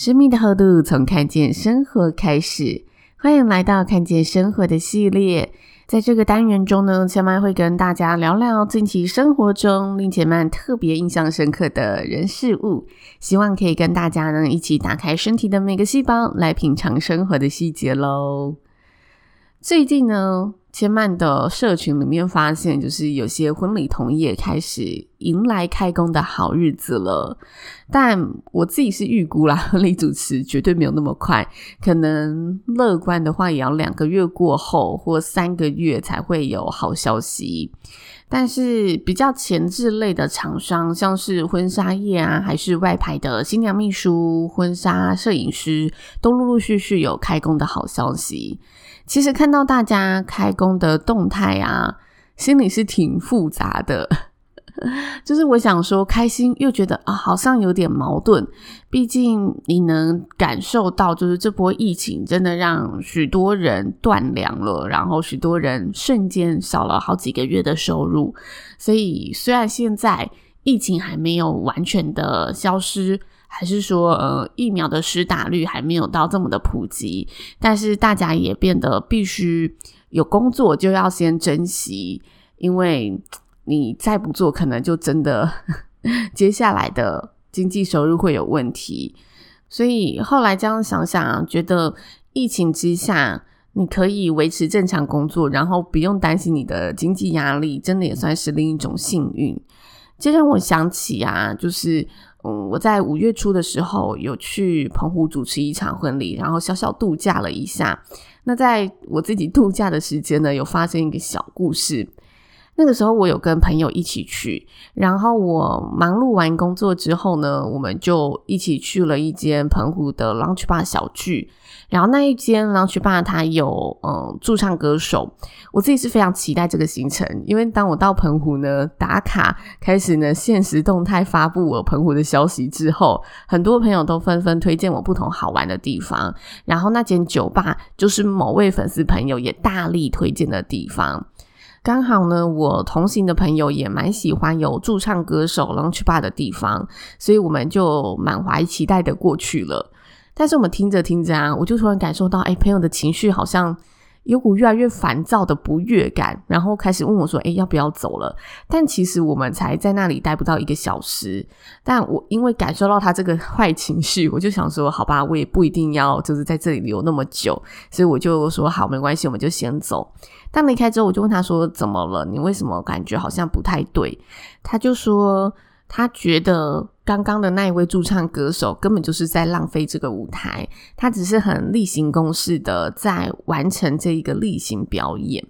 生命的厚度从看见生活开始，欢迎来到看见生活的系列。在这个单元中呢，千嫚会跟大家聊聊近期生活中令千嫚特别印象深刻的人事物，希望可以跟大家呢一起打开身体的每个细胞，来品尝生活的细节喽。最近呢，千嫚的社群里面发现，就是有些婚礼同业开始迎来开工的好日子了。但我自己是预估啦，婚礼主持绝对没有那么快，可能乐观的话也要两个月过后或三个月才会有好消息。但是比较前置类的厂商，像是婚纱业啊，还是外拍的新娘秘书、婚纱摄影师，都陆陆续续有开工的好消息。其实看到大家开工的动态啊，心里是挺复杂的。就是我想说，开心又觉得啊，好像有点矛盾。毕竟你能感受到，就是这波疫情真的让许多人断粮了，然后许多人瞬间少了好几个月的收入。所以虽然现在疫情还没有完全的消失。还是说，呃，疫苗的施打率还没有到这么的普及，但是大家也变得必须有工作就要先珍惜，因为你再不做，可能就真的 接下来的经济收入会有问题。所以后来这样想想，觉得疫情之下你可以维持正常工作，然后不用担心你的经济压力，真的也算是另一种幸运。这让我想起啊，就是。嗯，我在五月初的时候有去澎湖主持一场婚礼，然后小小度假了一下。那在我自己度假的时间呢，有发生一个小故事。那个时候我有跟朋友一起去，然后我忙碌完工作之后呢，我们就一起去了一间澎湖的 lunch bar 小聚。然后那一间 lunch bar 它有嗯驻唱歌手，我自己是非常期待这个行程，因为当我到澎湖呢打卡，开始呢限时动态发布我澎湖的消息之后，很多朋友都纷纷推荐我不同好玩的地方。然后那间酒吧就是某位粉丝朋友也大力推荐的地方。刚好呢，我同行的朋友也蛮喜欢有驻唱歌手 lounge bar 的地方，所以我们就满怀期待的过去了。但是我们听着听着啊，我就突然感受到，哎，朋友的情绪好像有股越来越烦躁的不悦感，然后开始问我说，哎，要不要走了？但其实我们才在那里待不到一个小时，但我因为感受到他这个坏情绪，我就想说，好吧，我也不一定要就是在这里留那么久，所以我就说好，没关系，我们就先走。但离开之后，我就问他说，怎么了？你为什么感觉好像不太对？他就说。他觉得刚刚的那一位驻唱歌手根本就是在浪费这个舞台，他只是很例行公事的在完成这一个例行表演。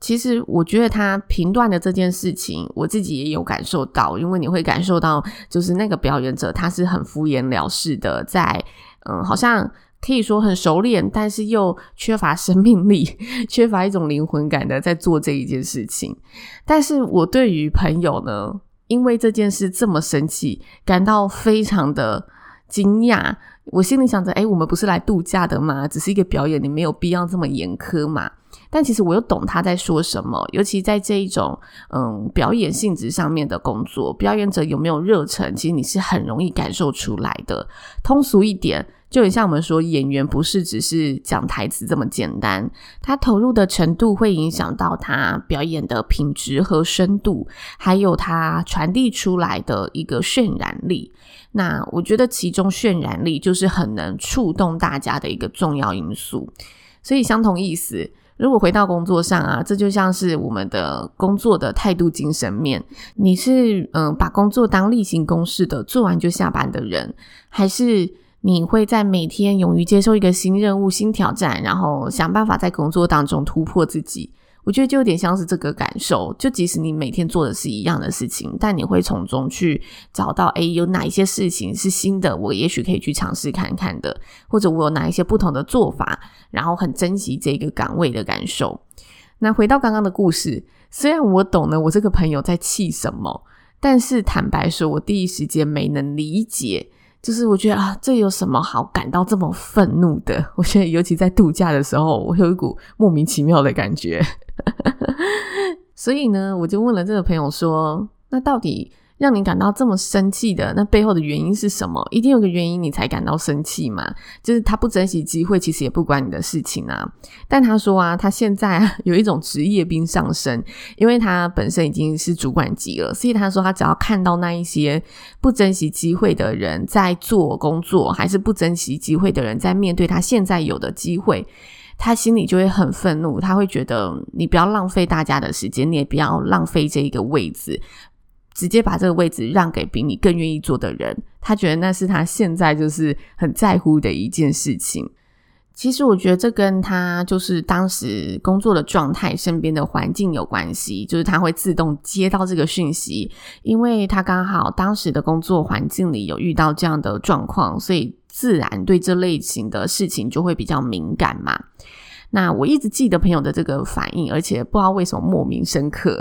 其实我觉得他评断的这件事情，我自己也有感受到，因为你会感受到，就是那个表演者他是很敷衍了事的，在嗯，好像可以说很熟练，但是又缺乏生命力，缺乏一种灵魂感的在做这一件事情。但是我对于朋友呢，因为这件事这么生气，感到非常的惊讶。我心里想着，诶，我们不是来度假的吗？只是一个表演，你没有必要这么严苛嘛。但其实我又懂他在说什么，尤其在这一种嗯表演性质上面的工作，表演者有没有热忱，其实你是很容易感受出来的。通俗一点。就很像我们说，演员不是只是讲台词这么简单，他投入的程度会影响到他表演的品质和深度，还有他传递出来的一个渲染力。那我觉得其中渲染力就是很能触动大家的一个重要因素。所以相同意思，如果回到工作上啊，这就像是我们的工作的态度精神面，你是嗯把工作当例行公事的做完就下班的人，还是？你会在每天勇于接受一个新任务、新挑战，然后想办法在工作当中突破自己。我觉得就有点像是这个感受，就即使你每天做的是一样的事情，但你会从中去找到，诶，有哪一些事情是新的，我也许可以去尝试看看的，或者我有哪一些不同的做法，然后很珍惜这个岗位的感受。那回到刚刚的故事，虽然我懂了我这个朋友在气什么，但是坦白说，我第一时间没能理解。就是我觉得啊，这有什么好感到这么愤怒的？我觉得尤其在度假的时候，我有一股莫名其妙的感觉。所以呢，我就问了这个朋友说：“那到底？”让你感到这么生气的那背后的原因是什么？一定有个原因你才感到生气嘛？就是他不珍惜机会，其实也不关你的事情啊。但他说啊，他现在 有一种职业病上升，因为他本身已经是主管级了，所以他说他只要看到那一些不珍惜机会的人在做工作，还是不珍惜机会的人在面对他现在有的机会，他心里就会很愤怒。他会觉得你不要浪费大家的时间，你也不要浪费这一个位置。直接把这个位置让给比你更愿意做的人，他觉得那是他现在就是很在乎的一件事情。其实我觉得这跟他就是当时工作的状态、身边的环境有关系，就是他会自动接到这个讯息，因为他刚好当时的工作环境里有遇到这样的状况，所以自然对这类型的事情就会比较敏感嘛。那我一直记得朋友的这个反应，而且不知道为什么莫名深刻。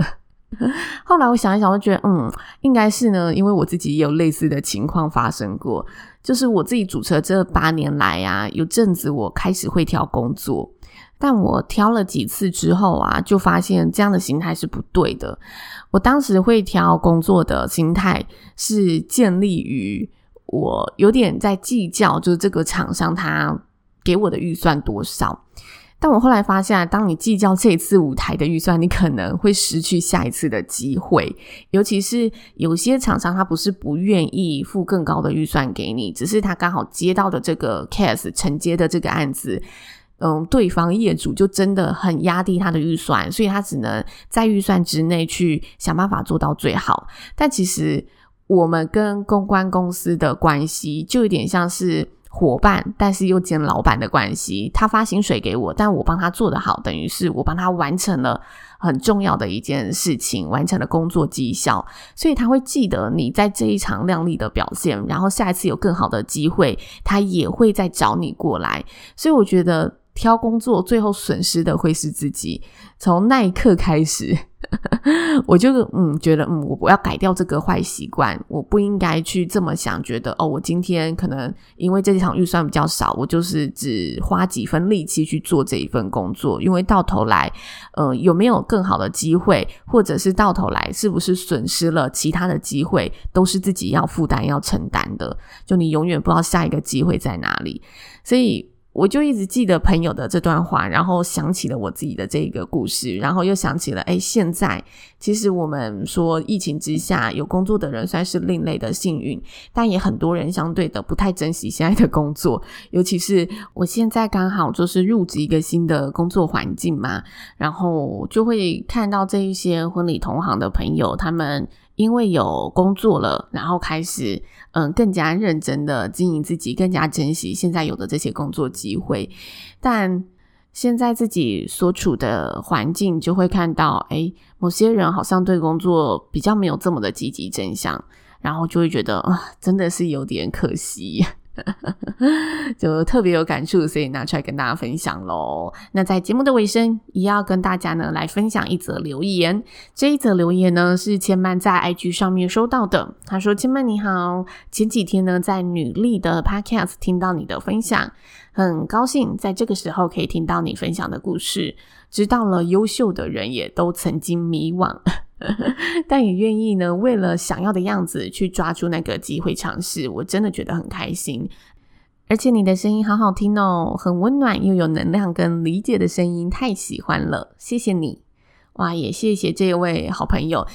后来我想一想，我觉得嗯，应该是呢，因为我自己也有类似的情况发生过。就是我自己主持这八年来啊，有阵子我开始会挑工作，但我挑了几次之后啊，就发现这样的心态是不对的。我当时会挑工作的心态是建立于我有点在计较，就是这个厂商他给我的预算多少。但我后来发现，当你计较这一次舞台的预算，你可能会失去下一次的机会。尤其是有些厂商，他不是不愿意付更高的预算给你，只是他刚好接到的这个 case 承接的这个案子，嗯，对方业主就真的很压低他的预算，所以他只能在预算之内去想办法做到最好。但其实我们跟公关公司的关系，就有点像是。伙伴，但是又兼老板的关系。他发薪水给我，但我帮他做得好，等于是我帮他完成了很重要的一件事情，完成了工作绩效。所以他会记得你在这一场亮丽的表现，然后下一次有更好的机会，他也会再找你过来。所以我觉得挑工作最后损失的会是自己。从那一刻开始。我就嗯觉得嗯，我我要改掉这个坏习惯，我不应该去这么想，觉得哦，我今天可能因为这一场预算比较少，我就是只花几分力气去做这一份工作，因为到头来，呃，有没有更好的机会，或者是到头来是不是损失了其他的机会，都是自己要负担要承担的，就你永远不知道下一个机会在哪里，所以。我就一直记得朋友的这段话，然后想起了我自己的这个故事，然后又想起了，诶，现在其实我们说疫情之下有工作的人算是另类的幸运，但也很多人相对的不太珍惜现在的工作，尤其是我现在刚好就是入职一个新的工作环境嘛，然后就会看到这一些婚礼同行的朋友，他们。因为有工作了，然后开始嗯更加认真的经营自己，更加珍惜现在有的这些工作机会。但现在自己所处的环境，就会看到，诶，某些人好像对工作比较没有这么的积极正向，然后就会觉得啊，真的是有点可惜。就特别有感触，所以拿出来跟大家分享喽。那在节目的尾声，也要跟大家呢来分享一则留言。这一则留言呢是千曼在 IG 上面收到的。他说：“千曼你好，前几天呢在女力的 Podcast 听到你的分享，很高兴在这个时候可以听到你分享的故事，知道了优秀的人也都曾经迷惘。”但也愿意呢，为了想要的样子去抓住那个机会尝试，我真的觉得很开心。而且你的声音好好听哦，很温暖又有能量跟理解的声音，太喜欢了，谢谢你！哇，也谢谢这位好朋友。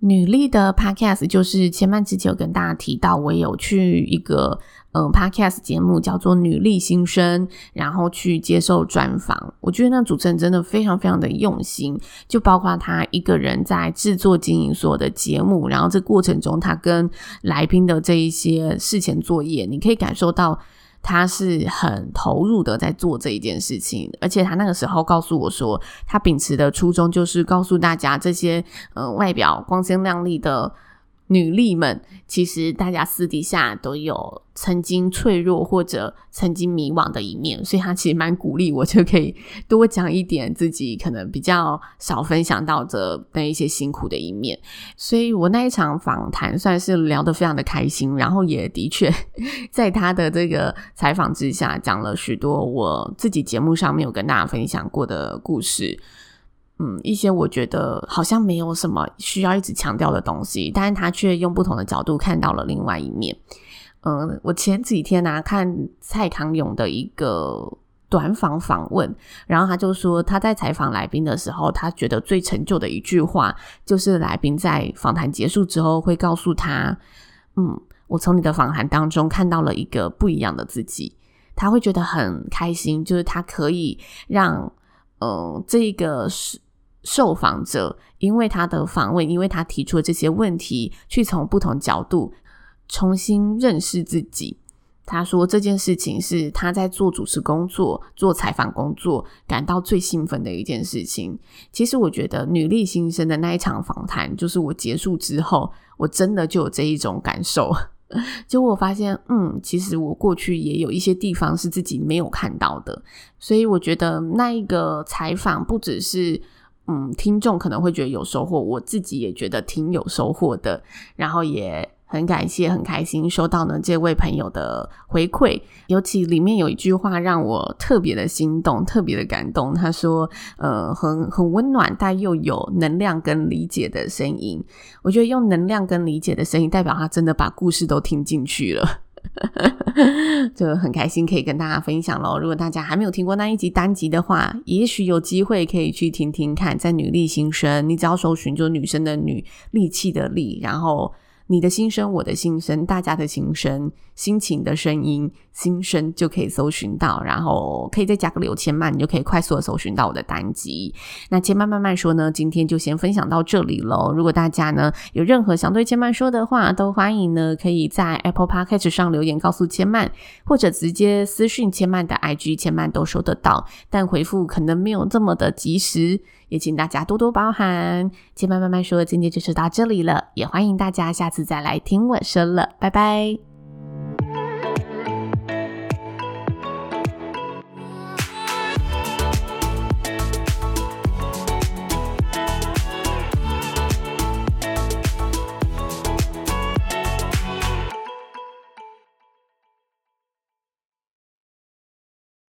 女力的 Podcast 就是前半之前有跟大家提到，我有去一个。嗯，Podcast 节目叫做《女力新生》，然后去接受专访。我觉得那主持人真的非常非常的用心，就包括他一个人在制作经营所有的节目，然后这过程中他跟来宾的这一些事前作业，你可以感受到。他是很投入的在做这一件事情，而且他那个时候告诉我说，他秉持的初衷就是告诉大家，这些呃外表光鲜亮丽的。女力们，其实大家私底下都有曾经脆弱或者曾经迷惘的一面，所以他其实蛮鼓励我，就可以多讲一点自己可能比较少分享到的那一些辛苦的一面。所以我那一场访谈算是聊得非常的开心，然后也的确在他的这个采访之下，讲了许多我自己节目上面有跟大家分享过的故事。嗯，一些我觉得好像没有什么需要一直强调的东西，但是他却用不同的角度看到了另外一面。嗯，我前几天呢、看蔡康永的一个短访访问，然后他就说他在采访来宾的时候，他觉得最成就的一句话，就是来宾在访谈结束之后会告诉他：“嗯，我从你的访谈当中看到了一个不一样的自己。”他会觉得很开心，就是他可以让嗯这个是。受访者因为他的访问，因为他提出的这些问题，去从不同角度重新认识自己。他说这件事情是他在做主持工作、做采访工作感到最兴奋的一件事情。其实我觉得女力新生的那一场访谈，就是我结束之后，我真的就有这一种感受。就我发现，嗯，其实我过去也有一些地方是自己没有看到的，所以我觉得那一个采访不只是。嗯，听众可能会觉得有收获，我自己也觉得挺有收获的。然后也很感谢、很开心收到呢这位朋友的回馈，尤其里面有一句话让我特别的心动、特别的感动。他说：“呃，很很温暖，但又有能量跟理解的声音。”我觉得用能量跟理解的声音，代表他真的把故事都听进去了。就很开心可以跟大家分享喽。如果大家还没有听过那一集单集的话，也许有机会可以去听听看。在女力新生，你只要搜寻就女生的女，力气的力，然后。你的心声，我的心声，大家的心声，心情的声音，心声就可以搜寻到，然后可以再加个刘千曼，你就可以快速的搜寻到我的单集。那千曼慢慢说呢，今天就先分享到这里喽。如果大家呢有任何想对千曼说的话，都欢迎呢可以在 Apple Podcast 上留言告诉千曼，或者直接私讯千曼的 IG，千曼都收得到，但回复可能没有这么的及时。也请大家多多包涵。千曼慢慢说，今天就说到这里了，也欢迎大家下次再来听我说了，拜拜。